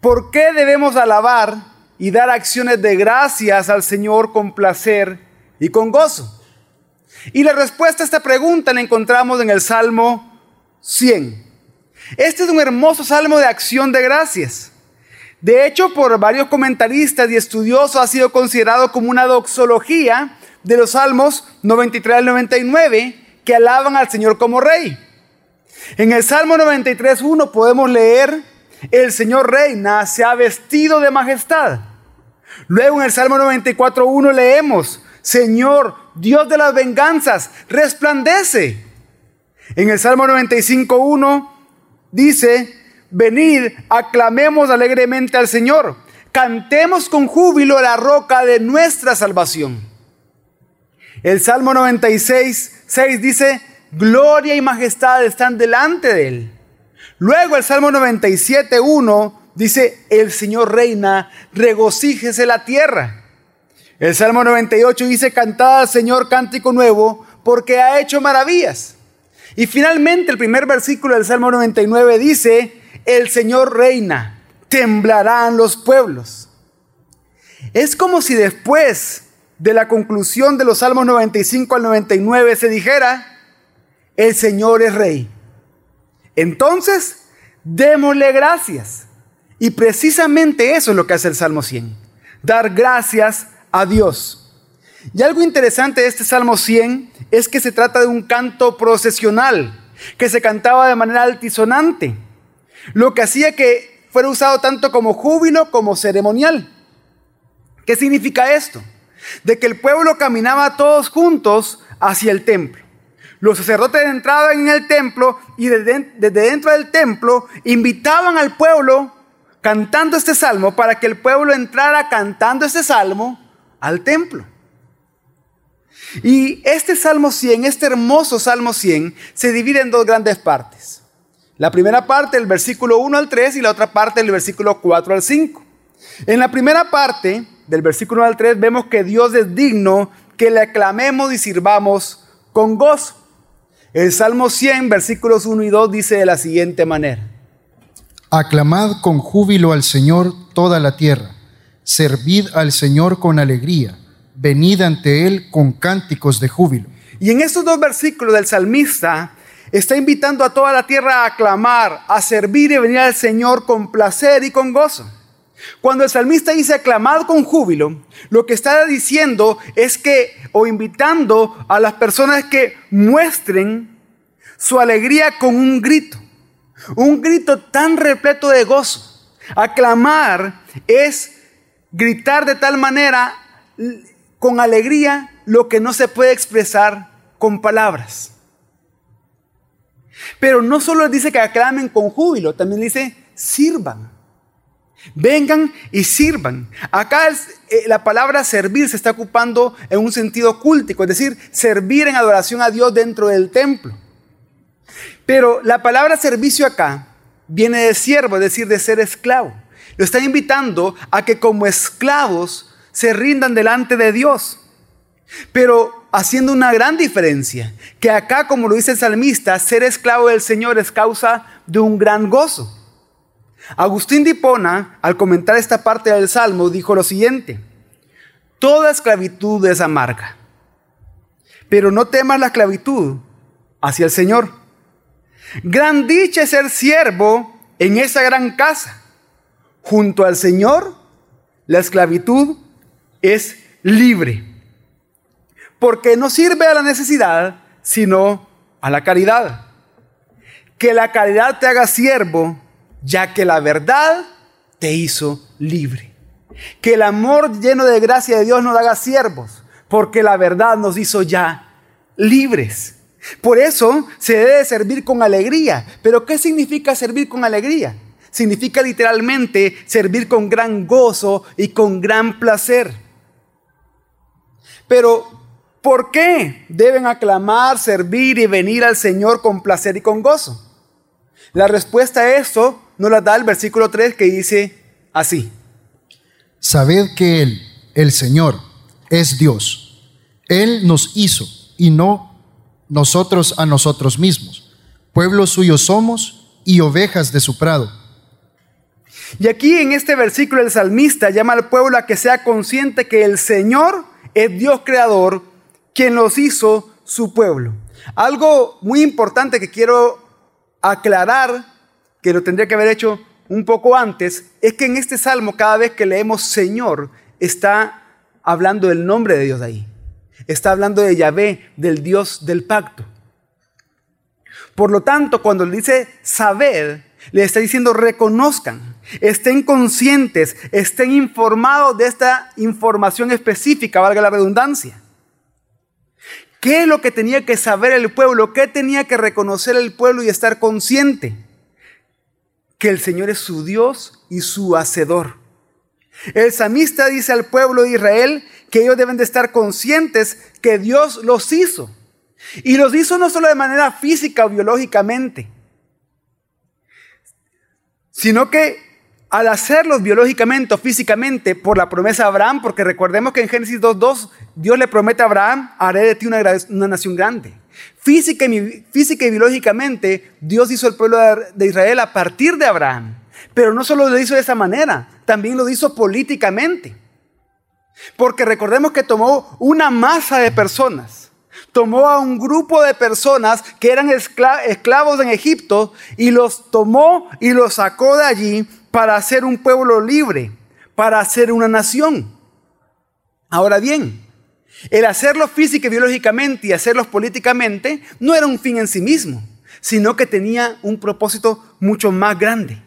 ¿por qué debemos alabar y dar acciones de gracias al Señor con placer y con gozo? Y la respuesta a esta pregunta la encontramos en el Salmo 100. Este es un hermoso salmo de acción de gracias. De hecho, por varios comentaristas y estudiosos ha sido considerado como una doxología de los salmos 93 al 99 que alaban al Señor como rey. En el Salmo 93.1 podemos leer, el Señor reina, se ha vestido de majestad. Luego en el Salmo 94.1 leemos, Señor, Dios de las venganzas, resplandece. En el Salmo 95.1 dice, venid, aclamemos alegremente al Señor, cantemos con júbilo la roca de nuestra salvación. El Salmo 96, 6 dice, gloria y majestad están delante de él. Luego el Salmo 97, 1 dice, el Señor reina, regocíjese la tierra. El Salmo 98 dice, cantad al Señor cántico nuevo, porque ha hecho maravillas. Y finalmente el primer versículo del Salmo 99 dice, el Señor reina, temblarán los pueblos. Es como si después de la conclusión de los Salmos 95 al 99 se dijera, el Señor es rey. Entonces, démosle gracias. Y precisamente eso es lo que hace el Salmo 100, dar gracias a Dios. Y algo interesante de este Salmo 100 es que se trata de un canto procesional, que se cantaba de manera altisonante, lo que hacía que fuera usado tanto como júbilo como ceremonial. ¿Qué significa esto? de que el pueblo caminaba todos juntos hacia el templo. Los sacerdotes entraban en el templo y desde, dentro del templo invitaban al pueblo cantando este salmo para que el pueblo entrara cantando este salmo al templo. Y este Salmo 100, este hermoso Salmo 100, se divide en dos grandes partes. La primera parte, el versículo 1 al 3, y la otra parte, el versículo 4 al 5. En la primera parte, del versículo 1 al 3, vemos que Dios es digno que le aclamemos y sirvamos con gozo. El Salmo 100, versículos 1 y 2 dice de la siguiente manera. Aclamad con júbilo al Señor toda la tierra, servid al Señor con alegría, venid ante Él con cánticos de júbilo. Y en estos dos versículos del salmista está invitando a toda la tierra a aclamar, a servir y venir al Señor con placer y con gozo. Cuando el salmista dice aclamad con júbilo, lo que está diciendo es que, o invitando a las personas que muestren su alegría con un grito, un grito tan repleto de gozo. Aclamar es gritar de tal manera con alegría lo que no se puede expresar con palabras. Pero no solo dice que aclamen con júbilo, también dice sirvan. Vengan y sirvan. Acá eh, la palabra servir se está ocupando en un sentido cultico, es decir, servir en adoración a Dios dentro del templo. Pero la palabra servicio acá viene de siervo, es decir, de ser esclavo. Lo están invitando a que como esclavos se rindan delante de Dios. Pero haciendo una gran diferencia, que acá, como lo dice el salmista, ser esclavo del Señor es causa de un gran gozo. Agustín de al comentar esta parte del Salmo, dijo lo siguiente, toda esclavitud es amarga, pero no temas la esclavitud hacia el Señor. Gran dicha es ser siervo en esa gran casa. Junto al Señor, la esclavitud es libre, porque no sirve a la necesidad, sino a la caridad. Que la caridad te haga siervo ya que la verdad te hizo libre. Que el amor lleno de gracia de Dios nos haga siervos, porque la verdad nos hizo ya libres. Por eso se debe servir con alegría. Pero ¿qué significa servir con alegría? Significa literalmente servir con gran gozo y con gran placer. Pero, ¿por qué deben aclamar, servir y venir al Señor con placer y con gozo? La respuesta a esto nos la da el versículo 3 que dice así. Sabed que Él, el Señor, es Dios. Él nos hizo y no nosotros a nosotros mismos. Pueblo suyo somos y ovejas de su prado. Y aquí en este versículo el salmista llama al pueblo a que sea consciente que el Señor es Dios creador, quien los hizo su pueblo. Algo muy importante que quiero aclarar, que lo tendría que haber hecho un poco antes, es que en este salmo cada vez que leemos Señor está hablando del nombre de Dios ahí. Está hablando de Yahvé, del Dios del pacto. Por lo tanto, cuando le dice saber, le está diciendo reconozcan, estén conscientes, estén informados de esta información específica, valga la redundancia. ¿Qué es lo que tenía que saber el pueblo? ¿Qué tenía que reconocer el pueblo y estar consciente? Que el Señor es su Dios y su hacedor. El samista dice al pueblo de Israel que ellos deben de estar conscientes que Dios los hizo. Y los hizo no solo de manera física o biológicamente, sino que al hacerlos biológicamente o físicamente por la promesa de Abraham, porque recordemos que en Génesis 2.2 Dios le promete a Abraham, haré de ti una, una nación grande. Física y, biológicamente Dios hizo el pueblo de Israel a partir de Abraham. Pero no solo lo hizo de esa manera, también lo hizo políticamente. Porque recordemos que tomó una masa de personas, tomó a un grupo de personas que eran esclavos en Egipto y los tomó y los sacó de allí para hacer un pueblo libre, para hacer una nación. Ahora bien, el hacerlo física y biológicamente y hacerlos políticamente no era un fin en sí mismo, sino que tenía un propósito mucho más grande.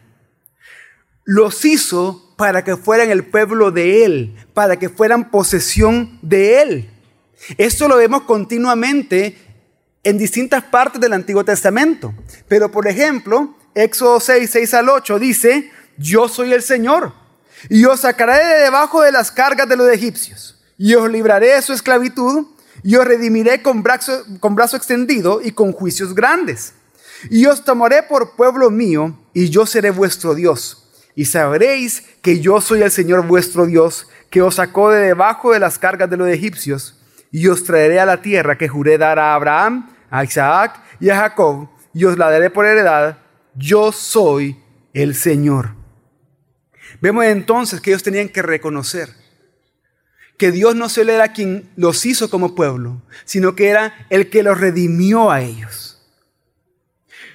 Los hizo para que fueran el pueblo de Él, para que fueran posesión de Él. Esto lo vemos continuamente en distintas partes del Antiguo Testamento. Pero por ejemplo, Éxodo 6, 6 al 8 dice, yo soy el Señor, y os sacaré de debajo de las cargas de los egipcios, y os libraré de su esclavitud, y os redimiré con brazo, con brazo extendido y con juicios grandes. Y os tomaré por pueblo mío, y yo seré vuestro Dios. Y sabréis que yo soy el Señor vuestro Dios, que os sacó de debajo de las cargas de los egipcios, y os traeré a la tierra que juré dar a Abraham, a Isaac y a Jacob, y os la daré por heredad. Yo soy el Señor. Vemos entonces que ellos tenían que reconocer que Dios no solo era quien los hizo como pueblo, sino que era el que los redimió a ellos.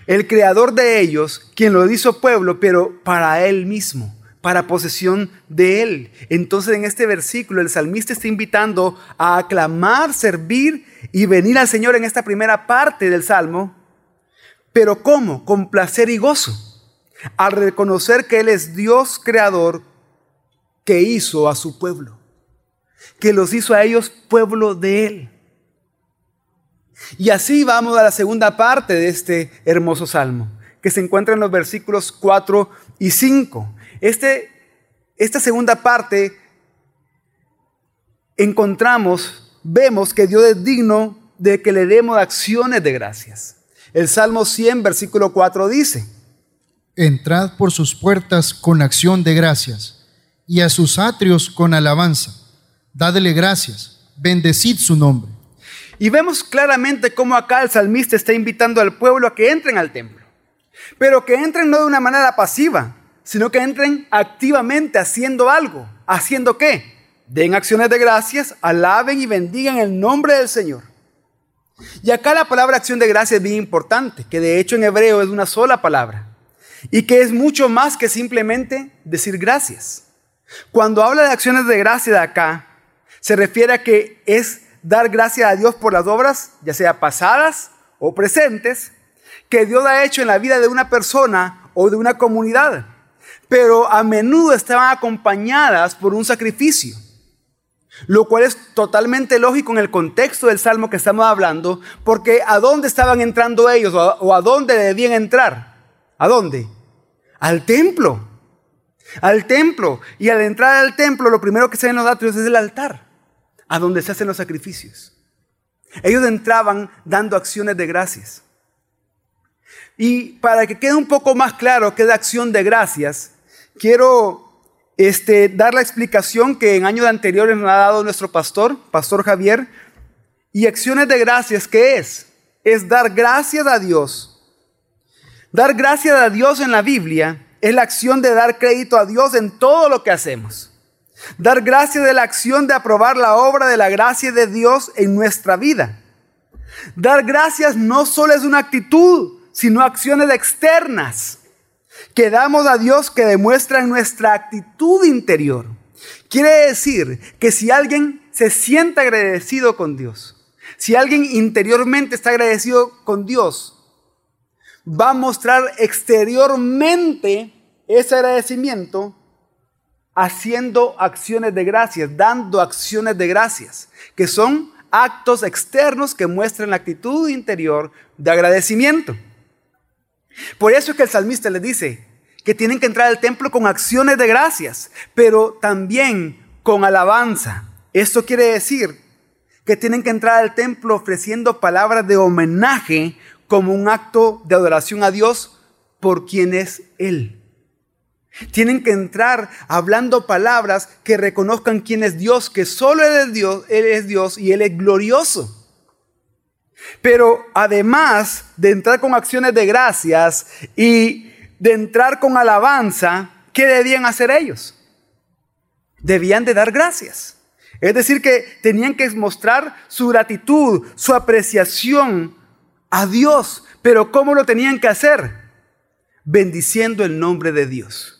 El creador de ellos, quien los hizo pueblo, pero para él mismo, para posesión de él. Entonces en este versículo el salmista está invitando a aclamar, servir y venir al Señor en esta primera parte del salmo. Pero ¿cómo? Con placer y gozo al reconocer que Él es Dios creador que hizo a su pueblo, que los hizo a ellos pueblo de Él. Y así vamos a la segunda parte de este hermoso salmo, que se encuentra en los versículos 4 y 5. Este, esta segunda parte encontramos, vemos que Dios es digno de que le demos acciones de gracias. El Salmo 100, versículo 4 dice, entrad por sus puertas con acción de gracias, y a sus atrios con alabanza. Dadle gracias, bendecid su nombre. Y vemos claramente cómo acá el salmista está invitando al pueblo a que entren al templo, pero que entren no de una manera pasiva, sino que entren activamente haciendo algo. ¿Haciendo qué? Den acciones de gracias, alaben y bendigan el nombre del Señor. Y acá la palabra acción de gracias es bien importante, que de hecho en hebreo es una sola palabra y que es mucho más que simplemente decir gracias. Cuando habla de acciones de gracia de acá, se refiere a que es dar gracias a Dios por las obras, ya sea pasadas o presentes, que Dios ha hecho en la vida de una persona o de una comunidad, pero a menudo estaban acompañadas por un sacrificio, lo cual es totalmente lógico en el contexto del salmo que estamos hablando, porque ¿a dónde estaban entrando ellos o a dónde debían entrar? ¿A dónde? Al templo. Al templo. Y al entrar al templo, lo primero que se los atrios es el altar, a donde se hacen los sacrificios. Ellos entraban dando acciones de gracias. Y para que quede un poco más claro qué es acción de gracias, quiero este, dar la explicación que en años anteriores nos ha dado nuestro pastor, Pastor Javier. Y acciones de gracias, ¿qué es? Es dar gracias a Dios Dar gracias a Dios en la Biblia es la acción de dar crédito a Dios en todo lo que hacemos. Dar gracias de la acción de aprobar la obra de la gracia de Dios en nuestra vida. Dar gracias no solo es una actitud, sino acciones externas que damos a Dios que demuestran nuestra actitud interior. Quiere decir que si alguien se siente agradecido con Dios, si alguien interiormente está agradecido con Dios, va a mostrar exteriormente ese agradecimiento haciendo acciones de gracias, dando acciones de gracias, que son actos externos que muestran la actitud interior de agradecimiento. Por eso es que el salmista les dice que tienen que entrar al templo con acciones de gracias, pero también con alabanza. Esto quiere decir que tienen que entrar al templo ofreciendo palabras de homenaje como un acto de adoración a Dios por quien es Él. Tienen que entrar hablando palabras que reconozcan quién es Dios, que solo Él es Dios, Él es Dios y Él es glorioso. Pero además de entrar con acciones de gracias y de entrar con alabanza, ¿qué debían hacer ellos? Debían de dar gracias. Es decir, que tenían que mostrar su gratitud, su apreciación a Dios. Pero ¿cómo lo tenían que hacer? Bendiciendo el nombre de Dios.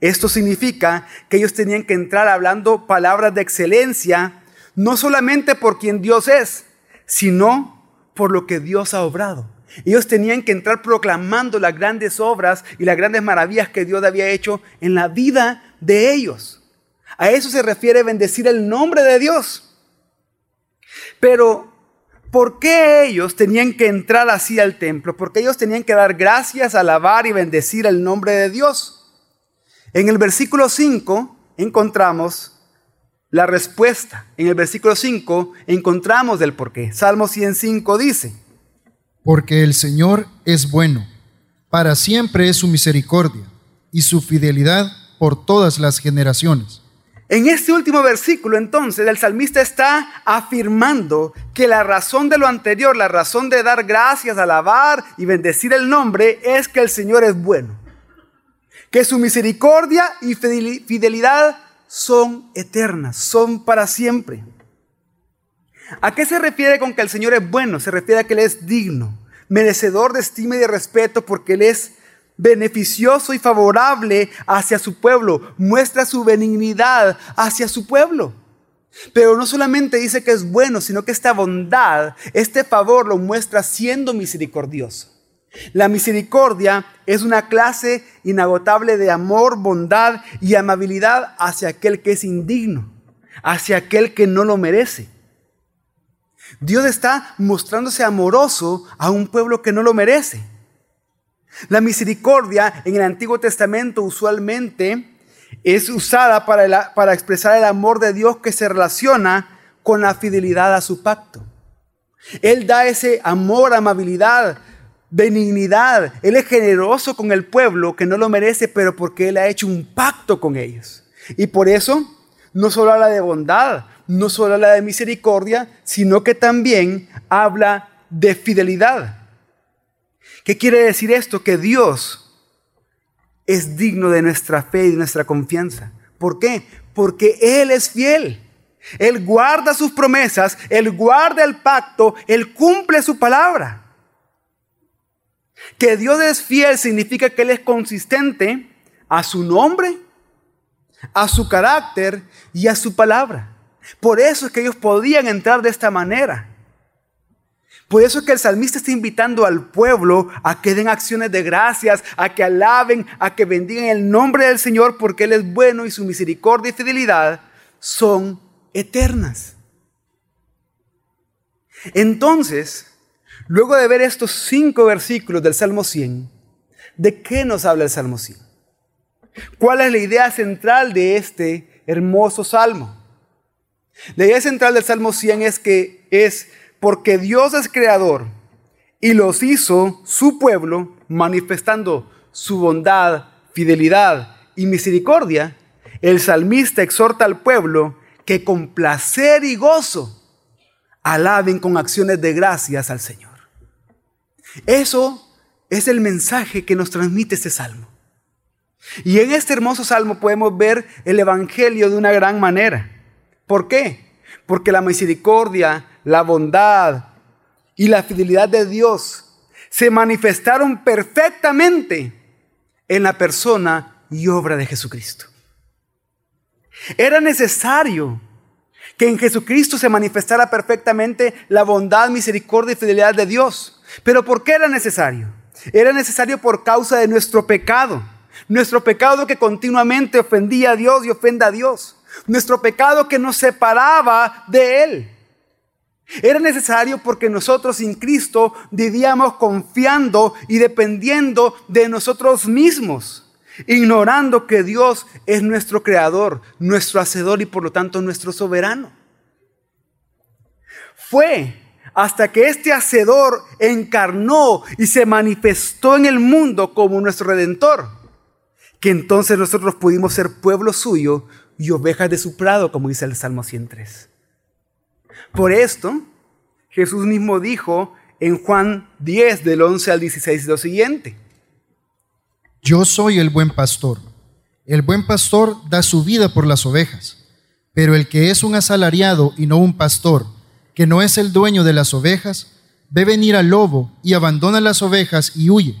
Esto significa que ellos tenían que entrar hablando palabras de excelencia, no solamente por quien Dios es, sino por lo que Dios ha obrado. Ellos tenían que entrar proclamando las grandes obras y las grandes maravillas que Dios había hecho en la vida de ellos. A eso se refiere bendecir el nombre de Dios. Pero, ¿por qué ellos tenían que entrar así al templo? Porque ellos tenían que dar gracias, alabar y bendecir el nombre de Dios. En el versículo 5 encontramos la respuesta. En el versículo 5 encontramos el porqué. Salmo 105 dice, Porque el Señor es bueno, para siempre es su misericordia y su fidelidad por todas las generaciones. En este último versículo entonces el salmista está afirmando que la razón de lo anterior, la razón de dar gracias, alabar y bendecir el nombre es que el Señor es bueno. Que su misericordia y fidelidad son eternas, son para siempre. ¿A qué se refiere con que el Señor es bueno? Se refiere a que Él es digno, merecedor de estima y de respeto porque Él es beneficioso y favorable hacia su pueblo, muestra su benignidad hacia su pueblo. Pero no solamente dice que es bueno, sino que esta bondad, este favor lo muestra siendo misericordioso. La misericordia es una clase inagotable de amor, bondad y amabilidad hacia aquel que es indigno, hacia aquel que no lo merece. Dios está mostrándose amoroso a un pueblo que no lo merece. La misericordia en el Antiguo Testamento usualmente es usada para, para expresar el amor de Dios que se relaciona con la fidelidad a su pacto. Él da ese amor, amabilidad, benignidad. Él es generoso con el pueblo que no lo merece, pero porque Él ha hecho un pacto con ellos. Y por eso no solo habla de bondad, no solo habla de misericordia, sino que también habla de fidelidad. ¿Qué quiere decir esto? Que Dios es digno de nuestra fe y de nuestra confianza. ¿Por qué? Porque Él es fiel. Él guarda sus promesas, Él guarda el pacto, Él cumple su palabra. Que Dios es fiel significa que Él es consistente a su nombre, a su carácter y a su palabra. Por eso es que ellos podían entrar de esta manera. Por eso es que el salmista está invitando al pueblo a que den acciones de gracias, a que alaben, a que bendigan el nombre del Señor porque Él es bueno y su misericordia y fidelidad son eternas. Entonces, Luego de ver estos cinco versículos del Salmo 100, ¿de qué nos habla el Salmo 100? ¿Cuál es la idea central de este hermoso salmo? La idea central del Salmo 100 es que es porque Dios es creador y los hizo su pueblo manifestando su bondad, fidelidad y misericordia, el salmista exhorta al pueblo que con placer y gozo alaben con acciones de gracias al Señor. Eso es el mensaje que nos transmite este salmo. Y en este hermoso salmo podemos ver el Evangelio de una gran manera. ¿Por qué? Porque la misericordia, la bondad y la fidelidad de Dios se manifestaron perfectamente en la persona y obra de Jesucristo. Era necesario que en Jesucristo se manifestara perfectamente la bondad, misericordia y fidelidad de Dios. Pero ¿por qué era necesario? Era necesario por causa de nuestro pecado. Nuestro pecado que continuamente ofendía a Dios y ofenda a Dios. Nuestro pecado que nos separaba de Él. Era necesario porque nosotros sin Cristo vivíamos confiando y dependiendo de nosotros mismos ignorando que Dios es nuestro creador, nuestro hacedor y por lo tanto nuestro soberano. Fue hasta que este hacedor encarnó y se manifestó en el mundo como nuestro redentor, que entonces nosotros pudimos ser pueblo suyo y ovejas de su prado, como dice el Salmo 103. Por esto, Jesús mismo dijo en Juan 10, del 11 al 16, lo siguiente. Yo soy el buen pastor. El buen pastor da su vida por las ovejas, pero el que es un asalariado y no un pastor, que no es el dueño de las ovejas, ve venir al lobo y abandona las ovejas y huye,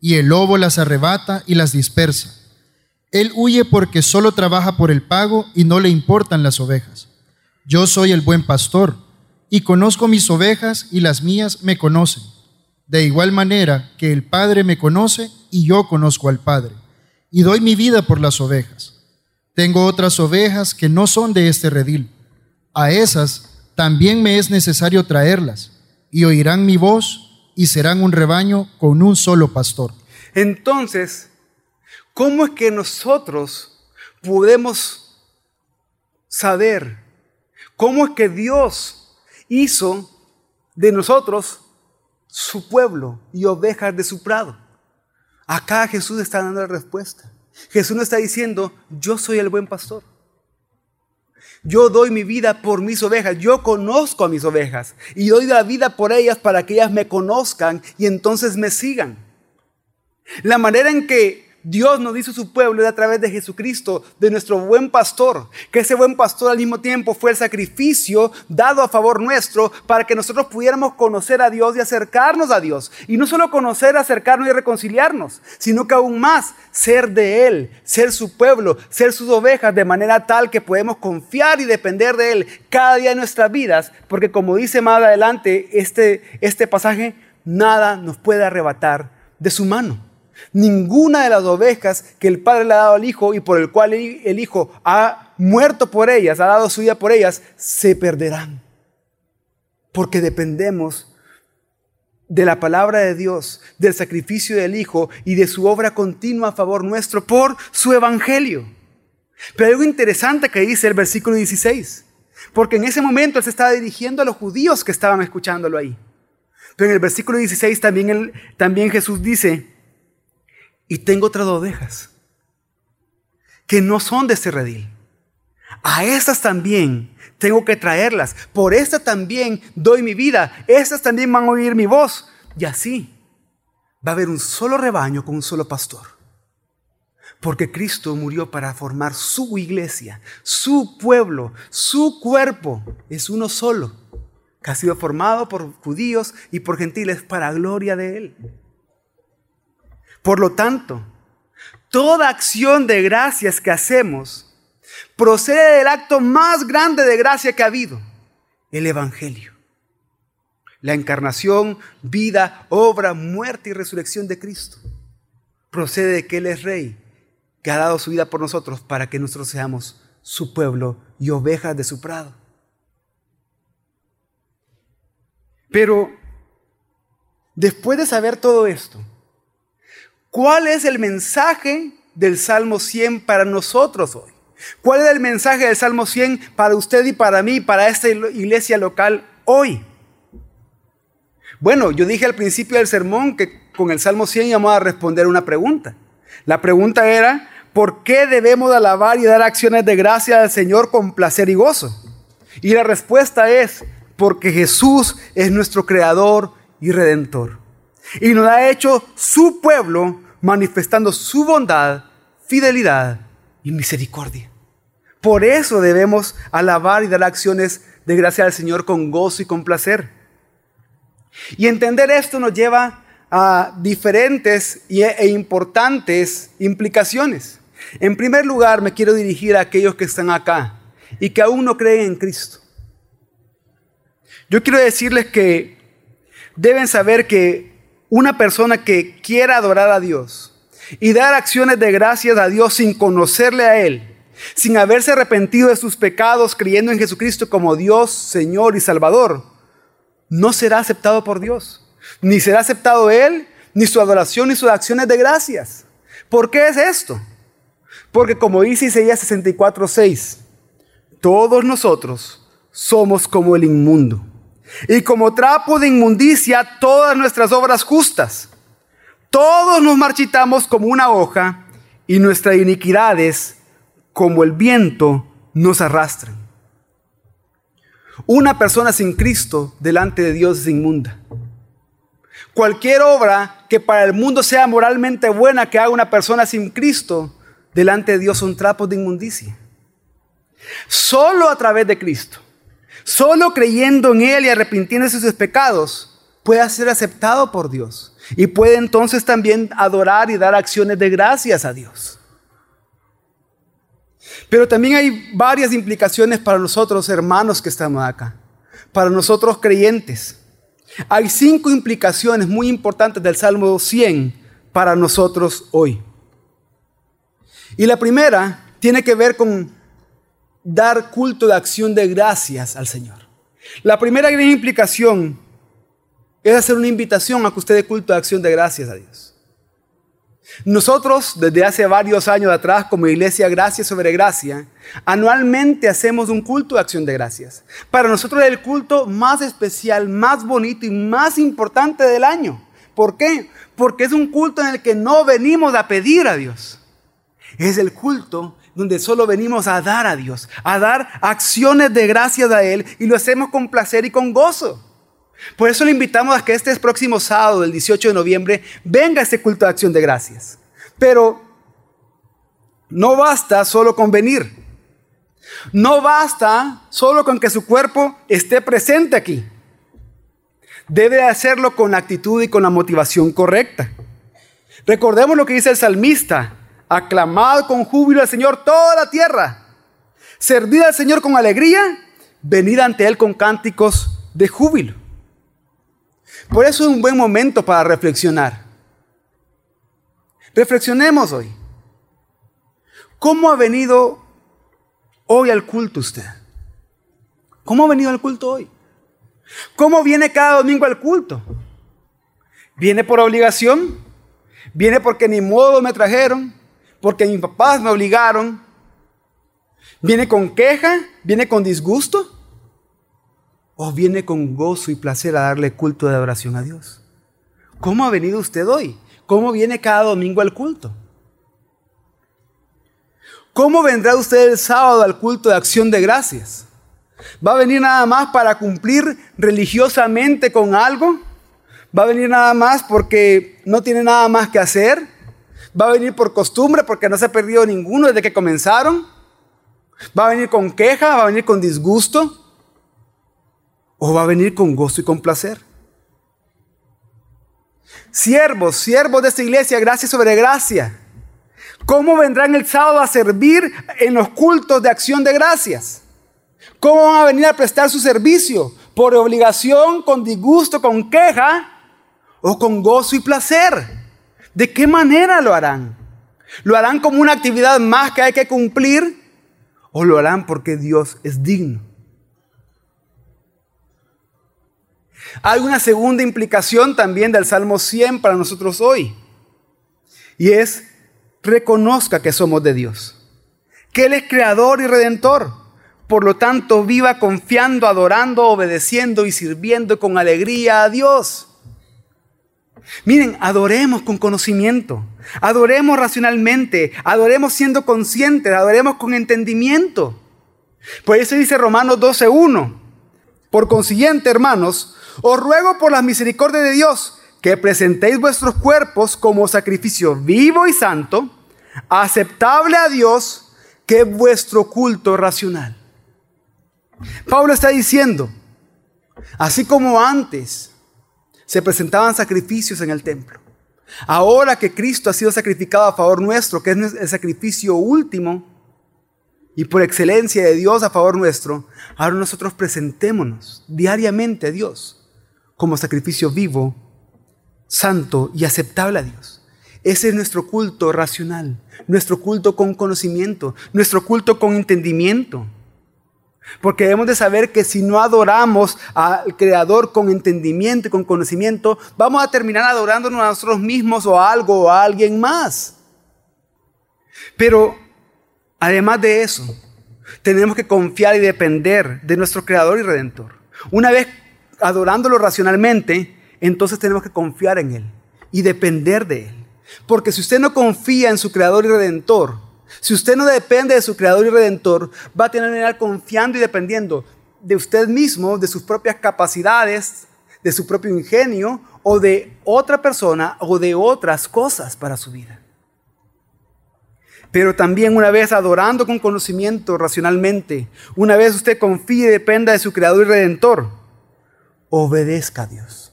y el lobo las arrebata y las dispersa. Él huye porque solo trabaja por el pago y no le importan las ovejas. Yo soy el buen pastor, y conozco mis ovejas y las mías me conocen de igual manera que el Padre me conoce y yo conozco al Padre, y doy mi vida por las ovejas. Tengo otras ovejas que no son de este redil. A esas también me es necesario traerlas, y oirán mi voz y serán un rebaño con un solo pastor. Entonces, ¿cómo es que nosotros podemos saber cómo es que Dios hizo de nosotros su pueblo y ovejas de su prado. Acá Jesús está dando la respuesta. Jesús no está diciendo, yo soy el buen pastor. Yo doy mi vida por mis ovejas. Yo conozco a mis ovejas y doy la vida por ellas para que ellas me conozcan y entonces me sigan. La manera en que Dios nos hizo su pueblo a través de Jesucristo, de nuestro buen pastor, que ese buen pastor al mismo tiempo fue el sacrificio dado a favor nuestro para que nosotros pudiéramos conocer a Dios y acercarnos a Dios. Y no solo conocer, acercarnos y reconciliarnos, sino que aún más ser de Él, ser su pueblo, ser sus ovejas de manera tal que podemos confiar y depender de Él cada día de nuestras vidas, porque como dice más adelante este, este pasaje, nada nos puede arrebatar de su mano. Ninguna de las ovejas que el Padre le ha dado al Hijo y por el cual el Hijo ha muerto por ellas, ha dado su vida por ellas, se perderán. Porque dependemos de la palabra de Dios, del sacrificio del Hijo y de su obra continua a favor nuestro por su Evangelio. Pero hay algo interesante que dice el versículo 16, porque en ese momento él se estaba dirigiendo a los judíos que estaban escuchándolo ahí. Pero en el versículo 16 también, también Jesús dice, y tengo otras ovejas que no son de ese redil. A estas también tengo que traerlas. Por estas también doy mi vida. Estas también van a oír mi voz. Y así va a haber un solo rebaño con un solo pastor. Porque Cristo murió para formar su iglesia, su pueblo, su cuerpo. Es uno solo, que ha sido formado por judíos y por gentiles para gloria de Él. Por lo tanto, toda acción de gracias que hacemos procede del acto más grande de gracia que ha habido, el Evangelio. La encarnación, vida, obra, muerte y resurrección de Cristo procede de que Él es Rey, que ha dado su vida por nosotros para que nosotros seamos su pueblo y ovejas de su prado. Pero después de saber todo esto, ¿Cuál es el mensaje del Salmo 100 para nosotros hoy? ¿Cuál es el mensaje del Salmo 100 para usted y para mí, para esta iglesia local hoy? Bueno, yo dije al principio del sermón que con el Salmo 100 íbamos a responder una pregunta. La pregunta era, ¿por qué debemos alabar y dar acciones de gracia al Señor con placer y gozo? Y la respuesta es, porque Jesús es nuestro creador y redentor. Y nos ha hecho su pueblo manifestando su bondad, fidelidad y misericordia. Por eso debemos alabar y dar acciones de gracia al Señor con gozo y con placer. Y entender esto nos lleva a diferentes e importantes implicaciones. En primer lugar, me quiero dirigir a aquellos que están acá y que aún no creen en Cristo. Yo quiero decirles que deben saber que una persona que quiera adorar a Dios y dar acciones de gracias a Dios sin conocerle a Él, sin haberse arrepentido de sus pecados, creyendo en Jesucristo como Dios, Señor y Salvador, no será aceptado por Dios. Ni será aceptado Él, ni su adoración, ni sus acciones de gracias. ¿Por qué es esto? Porque como dice Isaías 64, 6, todos nosotros somos como el inmundo. Y como trapo de inmundicia todas nuestras obras justas. Todos nos marchitamos como una hoja y nuestras iniquidades como el viento nos arrastran. Una persona sin Cristo delante de Dios es inmunda. Cualquier obra que para el mundo sea moralmente buena que haga una persona sin Cristo delante de Dios son trapos de inmundicia. Solo a través de Cristo, solo creyendo en Él y arrepintiéndose de sus pecados, puede ser aceptado por Dios. Y puede entonces también adorar y dar acciones de gracias a Dios. Pero también hay varias implicaciones para nosotros, hermanos que estamos acá, para nosotros creyentes. Hay cinco implicaciones muy importantes del Salmo 100 para nosotros hoy. Y la primera tiene que ver con dar culto de acción de gracias al Señor. La primera gran implicación es hacer una invitación a que usted dé culto de acción de gracias a Dios. Nosotros, desde hace varios años atrás, como Iglesia Gracia sobre Gracia, anualmente hacemos un culto de acción de gracias. Para nosotros es el culto más especial, más bonito y más importante del año. ¿Por qué? Porque es un culto en el que no venimos a pedir a Dios. Es el culto donde solo venimos a dar a Dios, a dar acciones de gracias a Él y lo hacemos con placer y con gozo. Por eso le invitamos a que este próximo sábado, el 18 de noviembre, venga este culto de acción de gracias. Pero no basta solo con venir. No basta solo con que su cuerpo esté presente aquí. Debe hacerlo con actitud y con la motivación correcta. Recordemos lo que dice el salmista. Aclamad con júbilo al Señor toda la tierra. Servid al Señor con alegría. Venid ante Él con cánticos de júbilo. Por eso es un buen momento para reflexionar. Reflexionemos hoy. ¿Cómo ha venido hoy al culto usted? ¿Cómo ha venido al culto hoy? ¿Cómo viene cada domingo al culto? ¿Viene por obligación? ¿Viene porque ni modo me trajeron? ¿Porque mis papás me obligaron? ¿Viene con queja? ¿Viene con disgusto? ¿O viene con gozo y placer a darle culto de adoración a Dios? ¿Cómo ha venido usted hoy? ¿Cómo viene cada domingo al culto? ¿Cómo vendrá usted el sábado al culto de acción de gracias? ¿Va a venir nada más para cumplir religiosamente con algo? ¿Va a venir nada más porque no tiene nada más que hacer? ¿Va a venir por costumbre porque no se ha perdido ninguno desde que comenzaron? ¿Va a venir con queja? ¿Va a venir con disgusto? ¿O va a venir con gozo y con placer? Siervos, siervos de esta iglesia, gracia sobre gracia. ¿Cómo vendrán el sábado a servir en los cultos de acción de gracias? ¿Cómo van a venir a prestar su servicio? ¿Por obligación, con disgusto, con queja o con gozo y placer? ¿De qué manera lo harán? ¿Lo harán como una actividad más que hay que cumplir? ¿O lo harán porque Dios es digno? Hay una segunda implicación también del Salmo 100 para nosotros hoy. Y es, reconozca que somos de Dios. Que Él es creador y redentor. Por lo tanto, viva confiando, adorando, obedeciendo y sirviendo con alegría a Dios. Miren, adoremos con conocimiento, adoremos racionalmente, adoremos siendo conscientes, adoremos con entendimiento. Por eso dice Romanos 12.1. Por consiguiente, hermanos, os ruego por la misericordia de Dios que presentéis vuestros cuerpos como sacrificio vivo y santo, aceptable a Dios, que es vuestro culto racional. Pablo está diciendo, así como antes se presentaban sacrificios en el templo, ahora que Cristo ha sido sacrificado a favor nuestro, que es el sacrificio último y por excelencia de Dios a favor nuestro, ahora nosotros presentémonos diariamente a Dios como sacrificio vivo, santo y aceptable a Dios. Ese es nuestro culto racional, nuestro culto con conocimiento, nuestro culto con entendimiento. Porque debemos de saber que si no adoramos al Creador con entendimiento y con conocimiento, vamos a terminar adorándonos a nosotros mismos o a algo o a alguien más. Pero además de eso, tenemos que confiar y depender de nuestro Creador y Redentor. Una vez adorándolo racionalmente, entonces tenemos que confiar en Él y depender de Él. Porque si usted no confía en su Creador y Redentor, si usted no depende de su Creador y Redentor, va a tener confiando y dependiendo de usted mismo, de sus propias capacidades, de su propio ingenio o de otra persona o de otras cosas para su vida. Pero también una vez adorando con conocimiento racionalmente, una vez usted confíe y dependa de su Creador y Redentor, obedezca a Dios.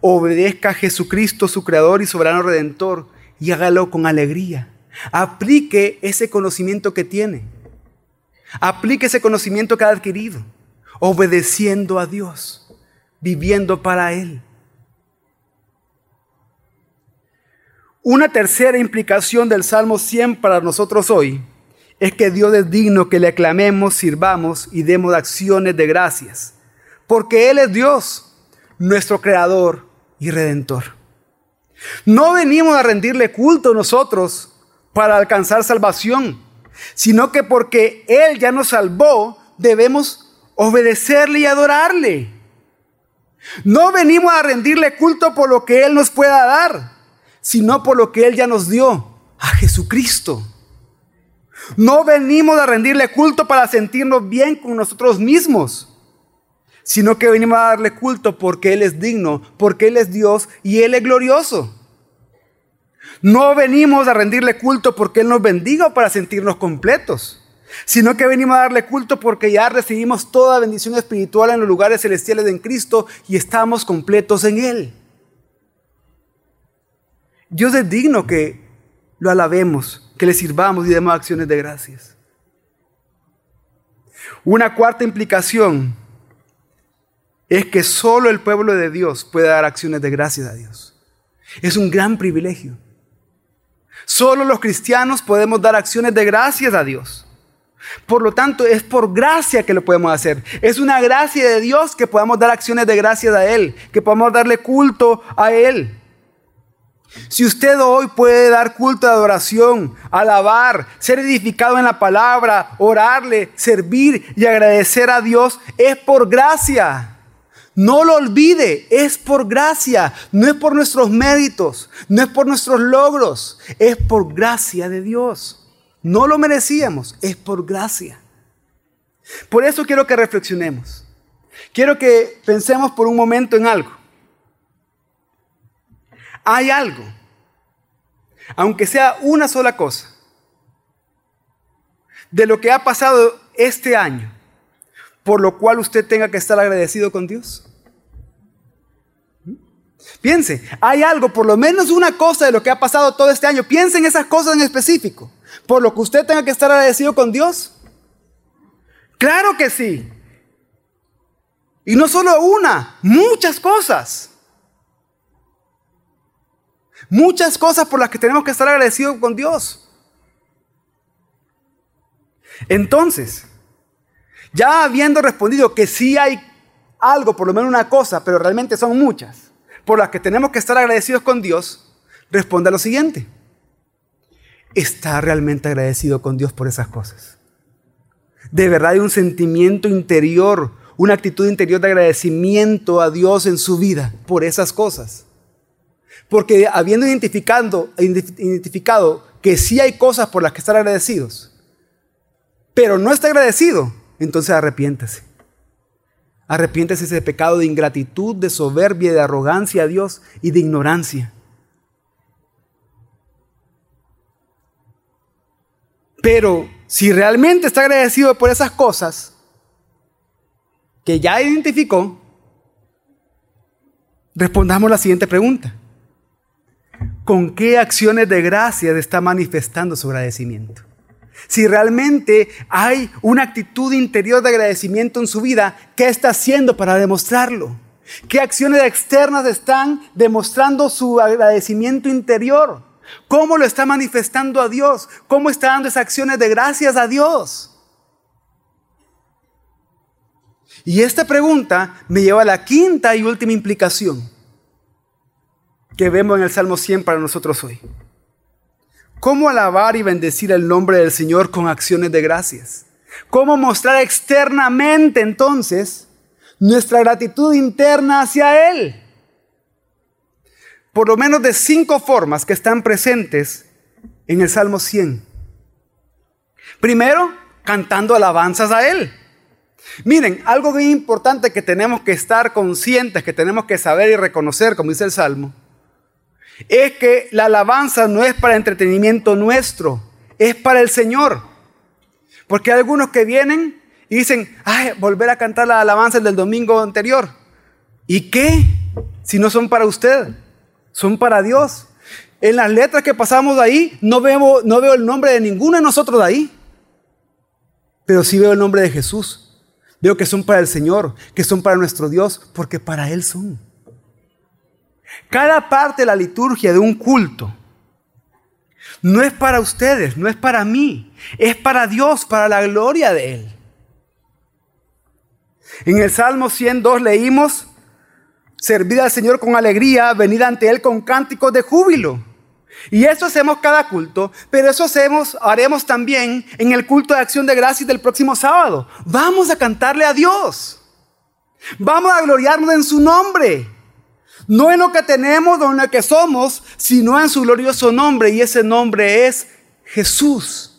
Obedezca a Jesucristo, su Creador y soberano Redentor, y hágalo con alegría Aplique ese conocimiento que tiene. Aplique ese conocimiento que ha adquirido, obedeciendo a Dios, viviendo para Él. Una tercera implicación del Salmo 100 para nosotros hoy es que Dios es digno que le aclamemos, sirvamos y demos acciones de gracias, porque Él es Dios, nuestro Creador y Redentor. No venimos a rendirle culto nosotros para alcanzar salvación, sino que porque Él ya nos salvó, debemos obedecerle y adorarle. No venimos a rendirle culto por lo que Él nos pueda dar, sino por lo que Él ya nos dio, a Jesucristo. No venimos a rendirle culto para sentirnos bien con nosotros mismos, sino que venimos a darle culto porque Él es digno, porque Él es Dios y Él es glorioso. No venimos a rendirle culto porque Él nos bendiga para sentirnos completos, sino que venimos a darle culto porque ya recibimos toda bendición espiritual en los lugares celestiales en Cristo y estamos completos en Él. Dios es digno que lo alabemos, que le sirvamos y demos acciones de gracias. Una cuarta implicación es que solo el pueblo de Dios puede dar acciones de gracias a Dios. Es un gran privilegio. Solo los cristianos podemos dar acciones de gracias a Dios. Por lo tanto, es por gracia que lo podemos hacer. Es una gracia de Dios que podamos dar acciones de gracias a Él, que podamos darle culto a Él. Si usted hoy puede dar culto de adoración, alabar, ser edificado en la palabra, orarle, servir y agradecer a Dios, es por gracia. No lo olvide, es por gracia, no es por nuestros méritos, no es por nuestros logros, es por gracia de Dios. No lo merecíamos, es por gracia. Por eso quiero que reflexionemos. Quiero que pensemos por un momento en algo. Hay algo, aunque sea una sola cosa, de lo que ha pasado este año, por lo cual usted tenga que estar agradecido con Dios. Piense, hay algo, por lo menos una cosa de lo que ha pasado todo este año. Piense en esas cosas en específico. Por lo que usted tenga que estar agradecido con Dios. Claro que sí. Y no solo una, muchas cosas. Muchas cosas por las que tenemos que estar agradecidos con Dios. Entonces, ya habiendo respondido que sí hay algo, por lo menos una cosa, pero realmente son muchas por las que tenemos que estar agradecidos con Dios, responde a lo siguiente. ¿Está realmente agradecido con Dios por esas cosas? De verdad hay un sentimiento interior, una actitud interior de agradecimiento a Dios en su vida por esas cosas. Porque habiendo identificado, identificado que sí hay cosas por las que estar agradecidos, pero no está agradecido, entonces arrepiéntase. Arrepiéntese ese pecado de ingratitud, de soberbia, de arrogancia a Dios y de ignorancia. Pero si realmente está agradecido por esas cosas que ya identificó, respondamos la siguiente pregunta. ¿Con qué acciones de gracia está manifestando su agradecimiento? Si realmente hay una actitud interior de agradecimiento en su vida, ¿qué está haciendo para demostrarlo? ¿Qué acciones externas están demostrando su agradecimiento interior? ¿Cómo lo está manifestando a Dios? ¿Cómo está dando esas acciones de gracias a Dios? Y esta pregunta me lleva a la quinta y última implicación que vemos en el Salmo 100 para nosotros hoy. ¿Cómo alabar y bendecir el nombre del Señor con acciones de gracias? ¿Cómo mostrar externamente entonces nuestra gratitud interna hacia Él? Por lo menos de cinco formas que están presentes en el Salmo 100. Primero, cantando alabanzas a Él. Miren, algo bien importante que tenemos que estar conscientes, que tenemos que saber y reconocer, como dice el Salmo, es que la alabanza no es para entretenimiento nuestro, es para el Señor. Porque hay algunos que vienen y dicen, ay, volver a cantar la alabanza del domingo anterior. ¿Y qué? Si no son para usted, son para Dios. En las letras que pasamos ahí, no veo, no veo el nombre de ninguno de nosotros de ahí. Pero sí veo el nombre de Jesús. Veo que son para el Señor, que son para nuestro Dios, porque para Él son. Cada parte de la liturgia de un culto no es para ustedes, no es para mí, es para Dios, para la gloria de Él. En el Salmo 102 leímos, servid al Señor con alegría, venid ante Él con cánticos de júbilo. Y eso hacemos cada culto, pero eso hacemos, haremos también en el culto de acción de gracias del próximo sábado. Vamos a cantarle a Dios. Vamos a gloriarnos en su nombre. No en lo que tenemos o en lo que somos, sino en su glorioso nombre. Y ese nombre es Jesús.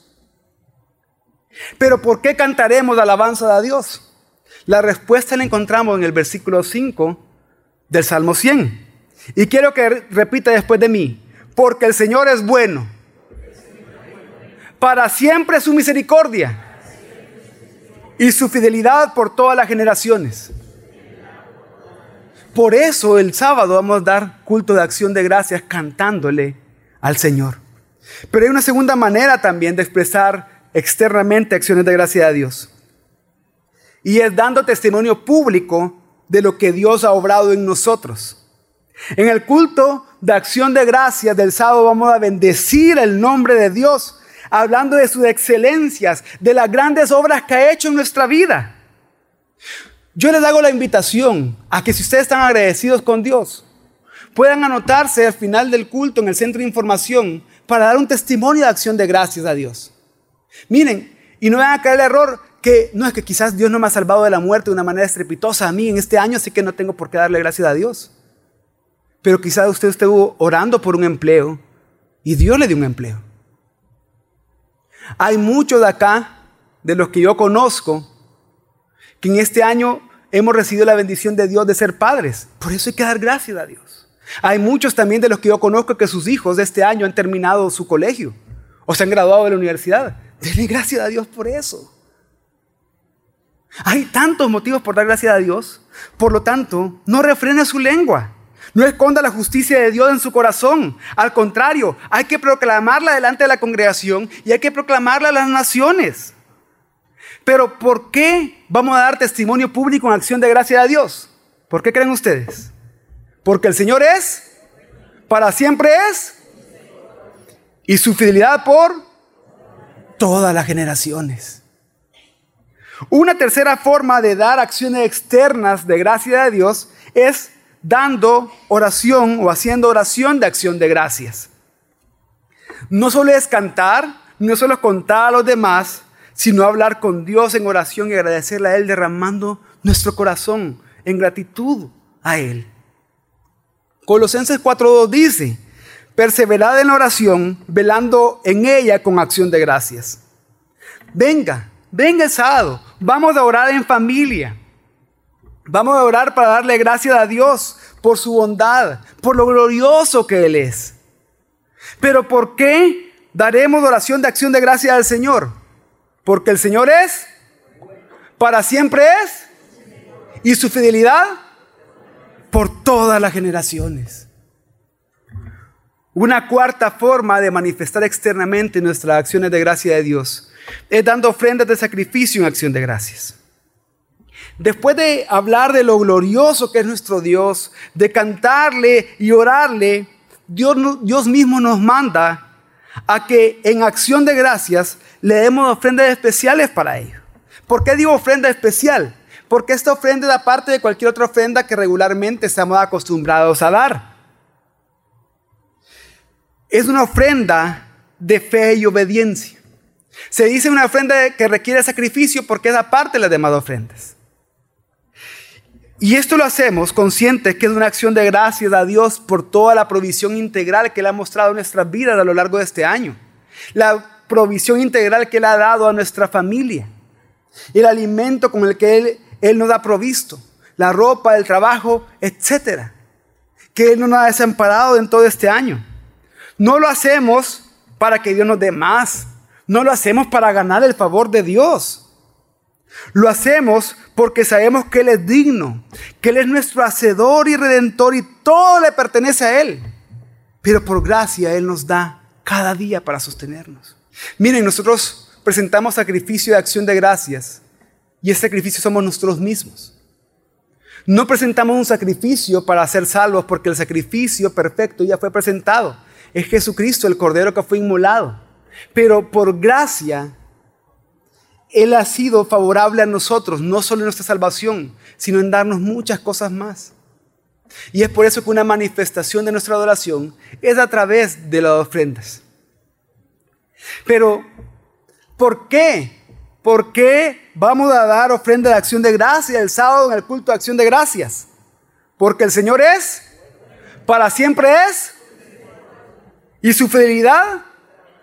Pero ¿por qué cantaremos la alabanza a Dios? La respuesta la encontramos en el versículo 5 del Salmo 100. Y quiero que repita después de mí. Porque el Señor es bueno. Para siempre su misericordia. Y su fidelidad por todas las generaciones. Por eso el sábado vamos a dar culto de acción de gracias cantándole al Señor. Pero hay una segunda manera también de expresar externamente acciones de gracia a Dios. Y es dando testimonio público de lo que Dios ha obrado en nosotros. En el culto de acción de gracias del sábado vamos a bendecir el nombre de Dios, hablando de sus excelencias, de las grandes obras que ha hecho en nuestra vida. Yo les hago la invitación a que si ustedes están agradecidos con Dios, puedan anotarse al final del culto en el centro de información para dar un testimonio de acción de gracias a Dios. Miren, y no van a caer el error que no es que quizás Dios no me ha salvado de la muerte de una manera estrepitosa a mí en este año, así que no tengo por qué darle gracias a Dios. Pero quizás usted estuvo orando por un empleo y Dios le dio un empleo. Hay muchos de acá, de los que yo conozco, que en este año hemos recibido la bendición de Dios de ser padres. Por eso hay que dar gracias a Dios. Hay muchos también de los que yo conozco que sus hijos de este año han terminado su colegio o se han graduado de la universidad. Denle gracias a Dios por eso. Hay tantos motivos por dar gracias a Dios. Por lo tanto, no refrene su lengua. No esconda la justicia de Dios en su corazón. Al contrario, hay que proclamarla delante de la congregación y hay que proclamarla a las naciones. Pero ¿por qué vamos a dar testimonio público en acción de gracia a Dios? ¿Por qué creen ustedes? Porque el Señor es, para siempre es, y su fidelidad por todas las generaciones. Una tercera forma de dar acciones externas de gracia a Dios es dando oración o haciendo oración de acción de gracias. No solo es cantar, no solo es contar a los demás, sino hablar con Dios en oración y agradecerle a Él derramando nuestro corazón en gratitud a Él. Colosenses 4.2 dice, perseverad en la oración, velando en ella con acción de gracias. Venga, venga el sábado, vamos a orar en familia. Vamos a orar para darle gracias a Dios por su bondad, por lo glorioso que Él es. Pero ¿por qué daremos oración de acción de gracia al Señor? Porque el Señor es, para siempre es, y su fidelidad por todas las generaciones. Una cuarta forma de manifestar externamente nuestras acciones de gracia de Dios es dando ofrendas de sacrificio en acción de gracias. Después de hablar de lo glorioso que es nuestro Dios, de cantarle y orarle, Dios, Dios mismo nos manda a que en acción de gracias le demos ofrendas especiales para ello. ¿Por qué digo ofrenda especial? Porque esta ofrenda es aparte de cualquier otra ofrenda que regularmente estamos acostumbrados a dar. Es una ofrenda de fe y obediencia. Se dice una ofrenda que requiere sacrificio porque es aparte de las demás ofrendas. Y esto lo hacemos conscientes que es una acción de gracias a Dios por toda la provisión integral que Él ha mostrado en nuestras vidas a lo largo de este año. La provisión integral que Él ha dado a nuestra familia. El alimento con el que Él, Él nos ha provisto. La ropa, el trabajo, etc. Que Él no nos ha desamparado en todo este año. No lo hacemos para que Dios nos dé más. No lo hacemos para ganar el favor de Dios. Lo hacemos porque sabemos que Él es digno, que Él es nuestro hacedor y redentor y todo le pertenece a Él. Pero por gracia Él nos da cada día para sostenernos. Miren, nosotros presentamos sacrificio de acción de gracias y ese sacrificio somos nosotros mismos. No presentamos un sacrificio para ser salvos porque el sacrificio perfecto ya fue presentado. Es Jesucristo, el Cordero que fue inmolado. Pero por gracia él ha sido favorable a nosotros, no solo en nuestra salvación, sino en darnos muchas cosas más. Y es por eso que una manifestación de nuestra adoración es a través de las ofrendas. Pero, ¿por qué? ¿Por qué vamos a dar ofrenda de acción de gracia el sábado en el culto de acción de gracias? Porque el Señor es, para siempre es, y su fidelidad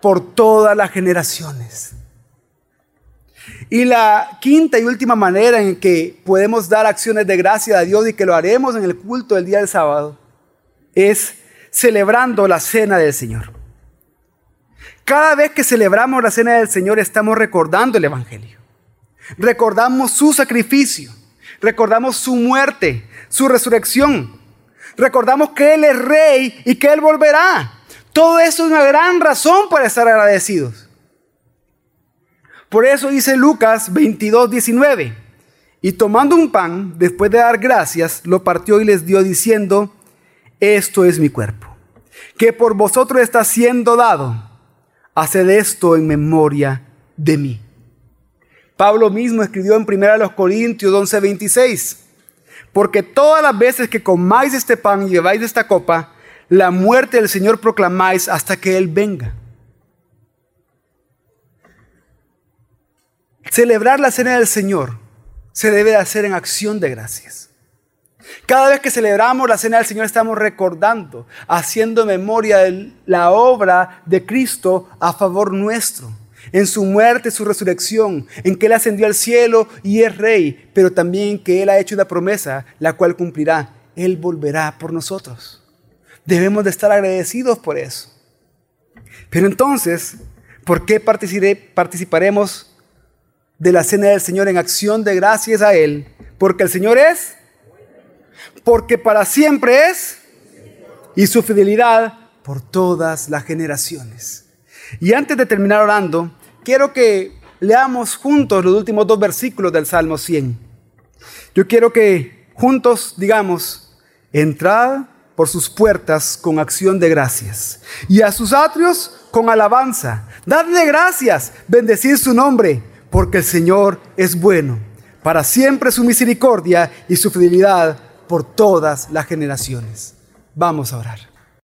por todas las generaciones. Y la quinta y última manera en que podemos dar acciones de gracia a Dios y que lo haremos en el culto del día del sábado es celebrando la cena del Señor. Cada vez que celebramos la cena del Señor estamos recordando el Evangelio. Recordamos su sacrificio, recordamos su muerte, su resurrección. Recordamos que Él es rey y que Él volverá. Todo eso es una gran razón para estar agradecidos. Por eso dice Lucas 22, 19. Y tomando un pan, después de dar gracias, lo partió y les dio diciendo, esto es mi cuerpo, que por vosotros está siendo dado. Haced esto en memoria de mí. Pablo mismo escribió en 1 Corintios 11, 26. Porque todas las veces que comáis este pan y lleváis esta copa, la muerte del Señor proclamáis hasta que Él venga. Celebrar la cena del Señor se debe hacer en acción de gracias. Cada vez que celebramos la cena del Señor estamos recordando, haciendo memoria de la obra de Cristo a favor nuestro, en su muerte, su resurrección, en que Él ascendió al cielo y es rey, pero también que Él ha hecho una promesa, la cual cumplirá. Él volverá por nosotros. Debemos de estar agradecidos por eso. Pero entonces, ¿por qué participaremos de la cena del Señor en acción de gracias a Él, porque el Señor es, porque para siempre es, y su fidelidad por todas las generaciones. Y antes de terminar orando, quiero que leamos juntos los últimos dos versículos del Salmo 100. Yo quiero que juntos digamos, entrad por sus puertas con acción de gracias y a sus atrios con alabanza. Dadle gracias, bendecid su nombre porque el Señor es bueno. Para siempre su misericordia y su fidelidad por todas las generaciones. Vamos a orar.